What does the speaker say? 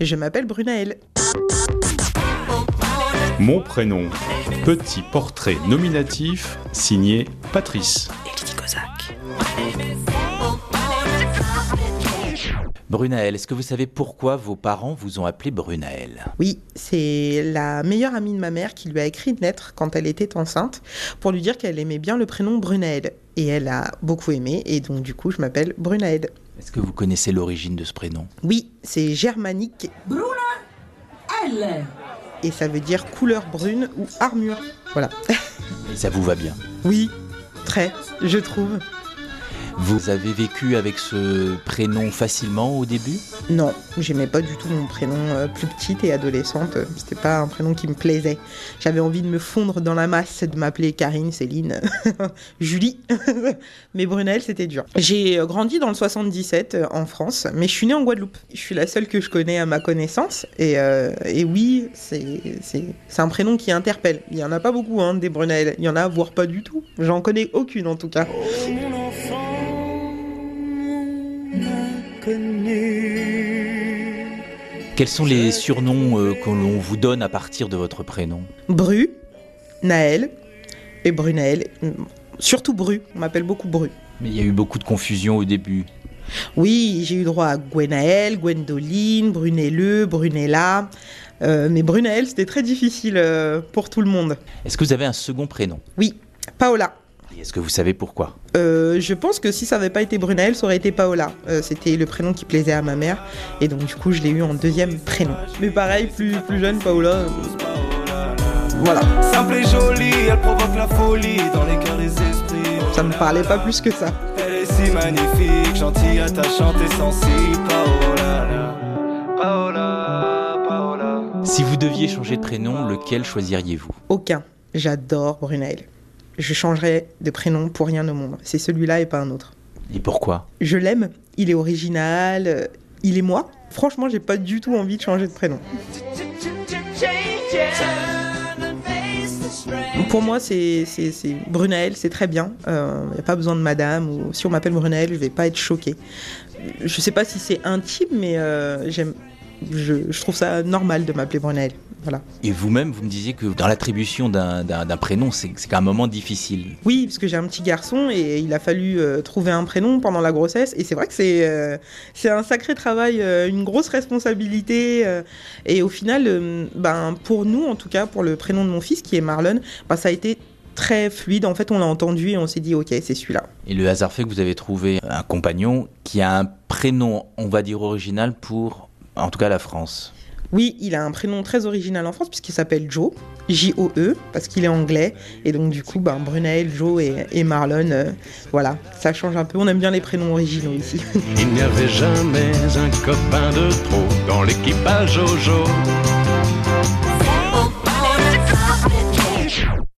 Je m'appelle Brunaël. Mon prénom, petit portrait nominatif signé Patrice. Brunaël, est-ce que vous savez pourquoi vos parents vous ont appelé Brunaël Oui, c'est la meilleure amie de ma mère qui lui a écrit une lettre quand elle était enceinte pour lui dire qu'elle aimait bien le prénom Brunaël. Et elle a beaucoup aimé, et donc du coup, je m'appelle Brunaël. Est-ce que vous connaissez l'origine de ce prénom? Oui, c'est germanique. Elle Et ça veut dire couleur brune ou armure. Voilà. Et ça vous va bien? Oui, très, je trouve. Vous avez vécu avec ce prénom facilement au début? Non, j'aimais pas du tout mon prénom euh, plus petite et adolescente. C'était pas un prénom qui me plaisait. J'avais envie de me fondre dans la masse, de m'appeler Karine, Céline, Julie. mais Brunel, c'était dur. J'ai euh, grandi dans le 77 euh, en France, mais je suis née en Guadeloupe. Je suis la seule que je connais à ma connaissance. Et, euh, et oui, c'est un prénom qui interpelle. Il y en a pas beaucoup, hein, des Brunel. Il y en a, voire pas du tout. J'en connais aucune en tout cas. Quels sont les surnoms euh, que l'on vous donne à partir de votre prénom Bru, Naël et Brunel. Surtout Bru, on m'appelle beaucoup Bru. Mais il y a eu beaucoup de confusion au début. Oui, j'ai eu droit à Gwenaël, Gwendoline, Brunelleux, Brunella. Euh, mais Brunel, c'était très difficile euh, pour tout le monde. Est-ce que vous avez un second prénom? Oui, Paola. Et est-ce que vous savez pourquoi Euh, je pense que si ça n'avait pas été Brunel, ça aurait été Paola. Euh, c'était le prénom qui plaisait à ma mère. Et donc, du coup, je l'ai eu en deuxième prénom. Mais pareil, plus, plus jeune, Paola. euh, Voilà, Simple et jolie, elle provoque la folie dans les cœurs des esprits. ça me parlait pas plus que ça. Elle est si magnifique, gentille, attachante et sensible. Paola, Paola, Paola. Si vous deviez changer de prénom, lequel choisiriez-vous? Aucun. J'adore Brunel. Je changerais de prénom pour rien au monde. C'est celui-là et pas un autre. Et pourquoi? Je l'aime, il est original, euh, il est moi. Franchement, j'ai pas du tout envie de changer de prénom. Pour moi, c'est Brunaël, c'est très bien. Il n'y a pas besoin de madame. Ou si on m'appelle Brunaël, je vais pas être choquée. Je sais pas si c'est intime, mais euh, j'aime. Je, je trouve ça normal de m'appeler Brunaël. Voilà. Et vous-même, vous me disiez que dans l'attribution d'un prénom, c'est un moment difficile. Oui, parce que j'ai un petit garçon et il a fallu euh, trouver un prénom pendant la grossesse. Et c'est vrai que c'est euh, c'est un sacré travail, euh, une grosse responsabilité. et au final, ben, pour nous, en tout cas, pour le prénom de mon fils, qui est Marlon, ben, ça a été très fluide. En fait, on l'a entendu et on s'est dit, ok, c'est celui-là. Et le hasard fait que vous avez trouvé un compagnon qui a un prénom, on va dire original pour, en tout cas, la France. Oui, il a un prénom très original en France puisqu'il s'appelle Joe, J-O-E, parce qu'il est anglais. Et donc, du coup, ben, Brunaël, Joe et, et Marlon, euh, voilà, ça change un peu. On aime bien les prénoms originaux ici. Il n'y avait jamais un copain de trop dans l'équipage Jojo.